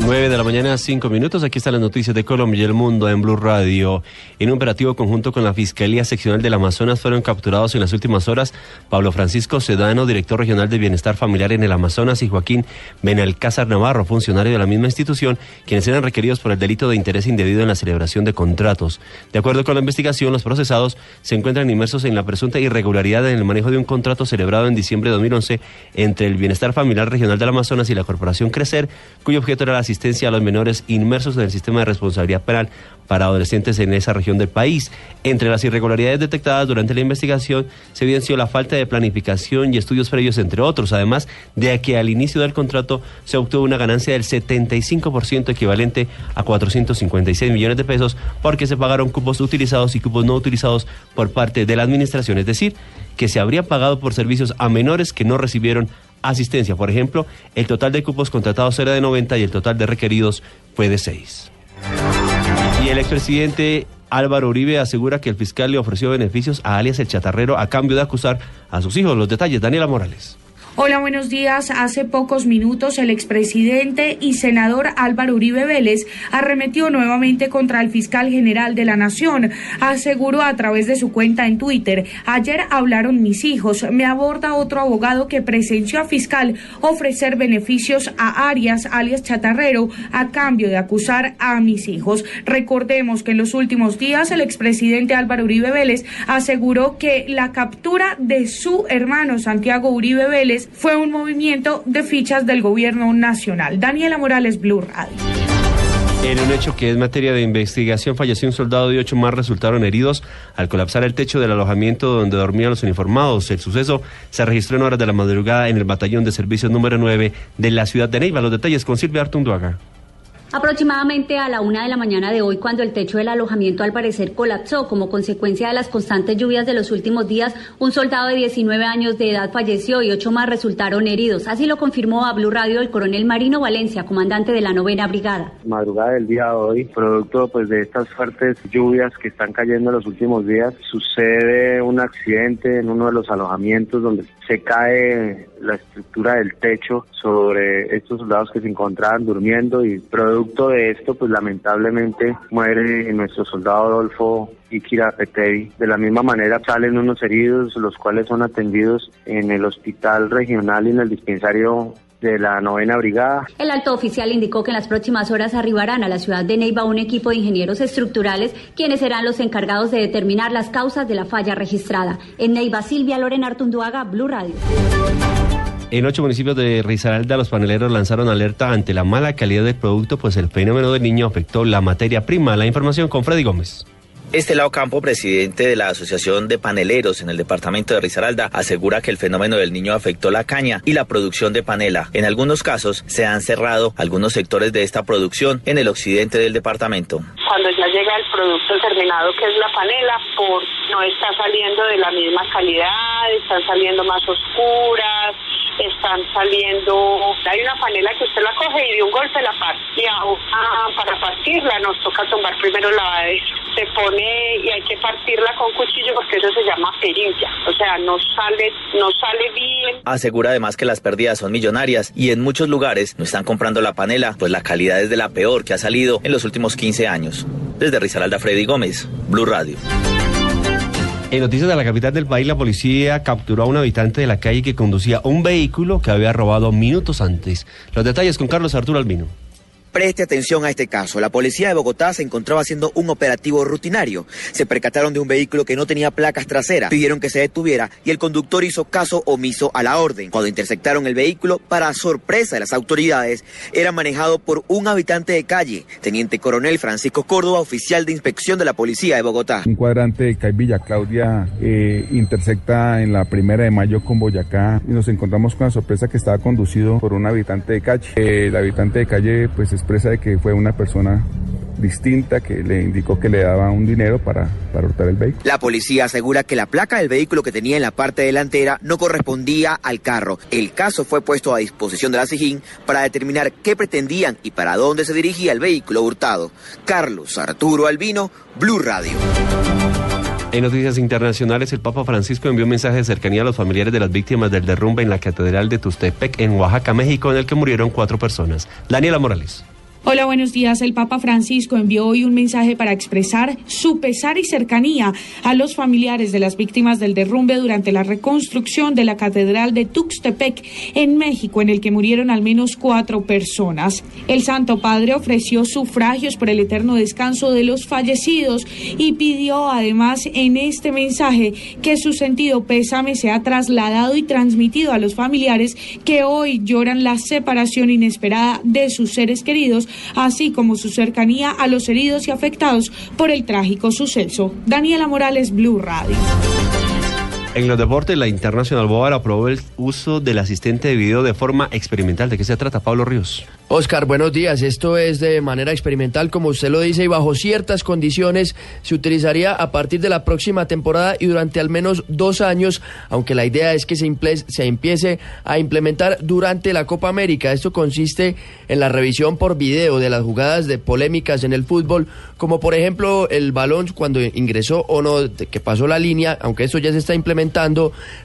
9 de la mañana, 5 minutos. Aquí están las noticias de Colombia y el mundo en Blue Radio. En un operativo conjunto con la Fiscalía Seccional del Amazonas fueron capturados en las últimas horas Pablo Francisco Sedano, director regional de Bienestar Familiar en el Amazonas, y Joaquín Benalcázar Navarro, funcionario de la misma institución, quienes eran requeridos por el delito de interés indebido en la celebración de contratos. De acuerdo con la investigación, los procesados se encuentran inmersos en la presunta irregularidad en el manejo de un contrato celebrado en diciembre de 2011 entre el Bienestar Familiar Regional del Amazonas y la Corporación Crecer, cuyo objeto era la asistencia a los menores inmersos en el sistema de responsabilidad penal para adolescentes en esa región del país. Entre las irregularidades detectadas durante la investigación se evidenció la falta de planificación y estudios previos, entre otros, además de que al inicio del contrato se obtuvo una ganancia del 75% equivalente a 456 millones de pesos porque se pagaron cupos utilizados y cupos no utilizados por parte de la administración, es decir, que se habría pagado por servicios a menores que no recibieron asistencia. Por ejemplo, el total de cupos contratados era de 90 y el total de requeridos fue de 6. Y el expresidente Álvaro Uribe asegura que el fiscal le ofreció beneficios a alias el chatarrero a cambio de acusar a sus hijos. Los detalles, Daniela Morales. Hola, buenos días. Hace pocos minutos el expresidente y senador Álvaro Uribe Vélez arremetió nuevamente contra el fiscal general de la Nación. Aseguró a través de su cuenta en Twitter, ayer hablaron mis hijos. Me aborda otro abogado que presenció a fiscal ofrecer beneficios a Arias, alias Chatarrero, a cambio de acusar a mis hijos. Recordemos que en los últimos días el expresidente Álvaro Uribe Vélez aseguró que la captura de su hermano Santiago Uribe Vélez fue un movimiento de fichas del gobierno nacional. Daniela Morales, Blue Radio. En un hecho que es materia de investigación, falleció un soldado y ocho más resultaron heridos al colapsar el techo del alojamiento donde dormían los uniformados. El suceso se registró en horas de la madrugada en el batallón de servicios número 9 de la ciudad de Neiva. Los detalles con Silvia Artunduaga. Aproximadamente a la una de la mañana de hoy, cuando el techo del alojamiento al parecer colapsó como consecuencia de las constantes lluvias de los últimos días, un soldado de 19 años de edad falleció y ocho más resultaron heridos. Así lo confirmó a Blue Radio el coronel Marino Valencia, comandante de la novena brigada. Madrugada del día de hoy, producto pues de estas fuertes lluvias que están cayendo en los últimos días, sucede un accidente en uno de los alojamientos donde se cae la estructura del techo sobre estos soldados que se encontraban durmiendo y producto de esto, pues lamentablemente muere nuestro soldado Adolfo Ikira Peteri. De la misma manera salen unos heridos, los cuales son atendidos en el hospital regional y en el dispensario de la novena brigada. El alto oficial indicó que en las próximas horas arribarán a la ciudad de Neiva un equipo de ingenieros estructurales quienes serán los encargados de determinar las causas de la falla registrada. En Neiva, Silvia Lorena Artunduaga, Blue Radio. En ocho municipios de Risaralda, los paneleros lanzaron alerta ante la mala calidad del producto, pues el fenómeno del niño afectó la materia prima. La información con Freddy Gómez. Estelao Campo, presidente de la Asociación de Paneleros en el departamento de Risaralda, asegura que el fenómeno del niño afectó la caña y la producción de panela. En algunos casos se han cerrado algunos sectores de esta producción en el occidente del departamento. Cuando ya llega el producto terminado, que es la panela, por no está saliendo de la misma calidad, están saliendo más oscuras, están saliendo, hay una panela que usted la coge y de un golpe la parte. Ahora para partirla nos toca tomar primero la se pone y hay que partirla con cuchillo porque eso se llama perilla. O sea, no sale, no sale bien. Asegura además que las pérdidas son millonarias y en muchos lugares no están comprando la panela, pues la calidad es de la peor que ha salido en los últimos 15 años. Desde Risaralda Freddy Gómez, Blue Radio. En noticias de la capital del país, la policía capturó a un habitante de la calle que conducía un vehículo que había robado minutos antes. Los detalles con Carlos Arturo Albino. Preste atención a este caso. La policía de Bogotá se encontraba haciendo un operativo rutinario. Se percataron de un vehículo que no tenía placas traseras. Pidieron que se detuviera y el conductor hizo caso omiso a la orden. Cuando interceptaron el vehículo, para sorpresa de las autoridades, era manejado por un habitante de calle, teniente coronel Francisco Córdoba, oficial de inspección de la policía de Bogotá. Un cuadrante de CAI Villa Claudia eh, intersecta en la primera de mayo con Boyacá y nos encontramos con la sorpresa que estaba conducido por un habitante de calle. Eh, el habitante de calle pues expresa de que fue una persona distinta que le indicó que le daba un dinero para, para hurtar el vehículo. La policía asegura que la placa del vehículo que tenía en la parte delantera no correspondía al carro. El caso fue puesto a disposición de la SIGIN para determinar qué pretendían y para dónde se dirigía el vehículo hurtado. Carlos Arturo Albino, Blue Radio. En noticias internacionales, el Papa Francisco envió un mensaje de cercanía a los familiares de las víctimas del derrumbe en la Catedral de Tustepec, en Oaxaca, México, en el que murieron cuatro personas. Daniela Morales. Hola, buenos días. El Papa Francisco envió hoy un mensaje para expresar su pesar y cercanía a los familiares de las víctimas del derrumbe durante la reconstrucción de la Catedral de Tuxtepec en México, en el que murieron al menos cuatro personas. El Santo Padre ofreció sufragios por el eterno descanso de los fallecidos y pidió además en este mensaje que su sentido pésame sea trasladado y transmitido a los familiares que hoy lloran la separación inesperada de sus seres queridos así como su cercanía a los heridos y afectados por el trágico suceso. Daniela Morales, Blue Radio. En los deportes, la Internacional Board aprobó el uso del asistente de video de forma experimental. ¿De qué se trata, Pablo Ríos? Oscar, buenos días. Esto es de manera experimental, como usted lo dice, y bajo ciertas condiciones se utilizaría a partir de la próxima temporada y durante al menos dos años, aunque la idea es que se, se empiece a implementar durante la Copa América. Esto consiste en la revisión por video de las jugadas de polémicas en el fútbol, como por ejemplo el balón cuando ingresó o no, que pasó la línea, aunque esto ya se está implementando,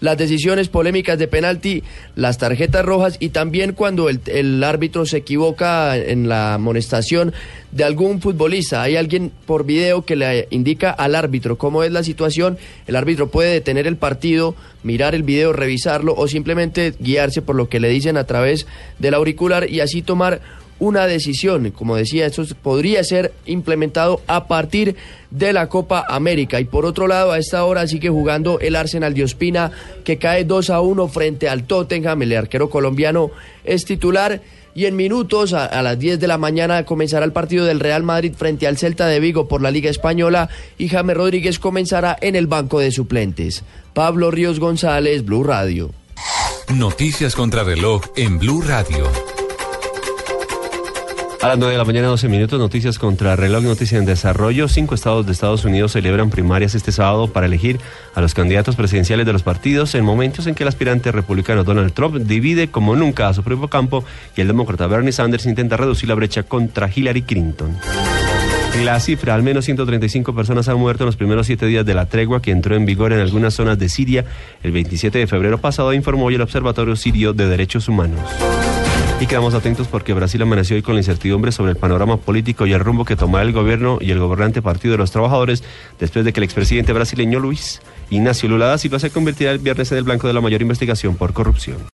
las decisiones polémicas de penalti, las tarjetas rojas y también cuando el, árbitro se equivoca en la amonestación de algún futbolista. Hay alguien por video que le indica al árbitro cómo es la situación. El árbitro puede detener el partido, mirar el video, revisarlo o simplemente guiarse por lo que le dicen a través del auricular y así tomar una decisión. Como decía, esto podría ser implementado a partir de la Copa América. Y por otro lado, a esta hora sigue jugando el Arsenal de Ospina, que cae 2 a 1 frente al Tottenham. El arquero colombiano es titular. Y en minutos, a, a, las 10 de la mañana, comenzará el partido del Real Madrid frente al Celta de Vigo por la Liga Española y James Rodríguez comenzará en el banco de suplentes. Pablo Ríos González, Blue Radio. Noticias contra reloj en Blue Radio. A las 9 de la mañana, 12 minutos, noticias contra reloj, noticias en desarrollo. Cinco estados de Estados Unidos celebran primarias este sábado para elegir a los candidatos presidenciales de los partidos en momentos en que el aspirante republicano Donald Trump divide como nunca a su propio campo y el demócrata Bernie Sanders intenta reducir la brecha contra Hillary Clinton. La cifra, al menos 135 personas han muerto en los primeros siete días de la tregua que entró en vigor en algunas zonas de Siria el 27 de febrero pasado, informó hoy el Observatorio Sirio de Derechos Humanos. Y quedamos atentos porque Brasil amaneció hoy con la incertidumbre sobre el panorama político y el rumbo que tomará el gobierno y el gobernante Partido de los Trabajadores después de que el expresidente brasileño Luis Ignacio Lula da Silva se convirtiera el viernes en el blanco de la mayor investigación por corrupción.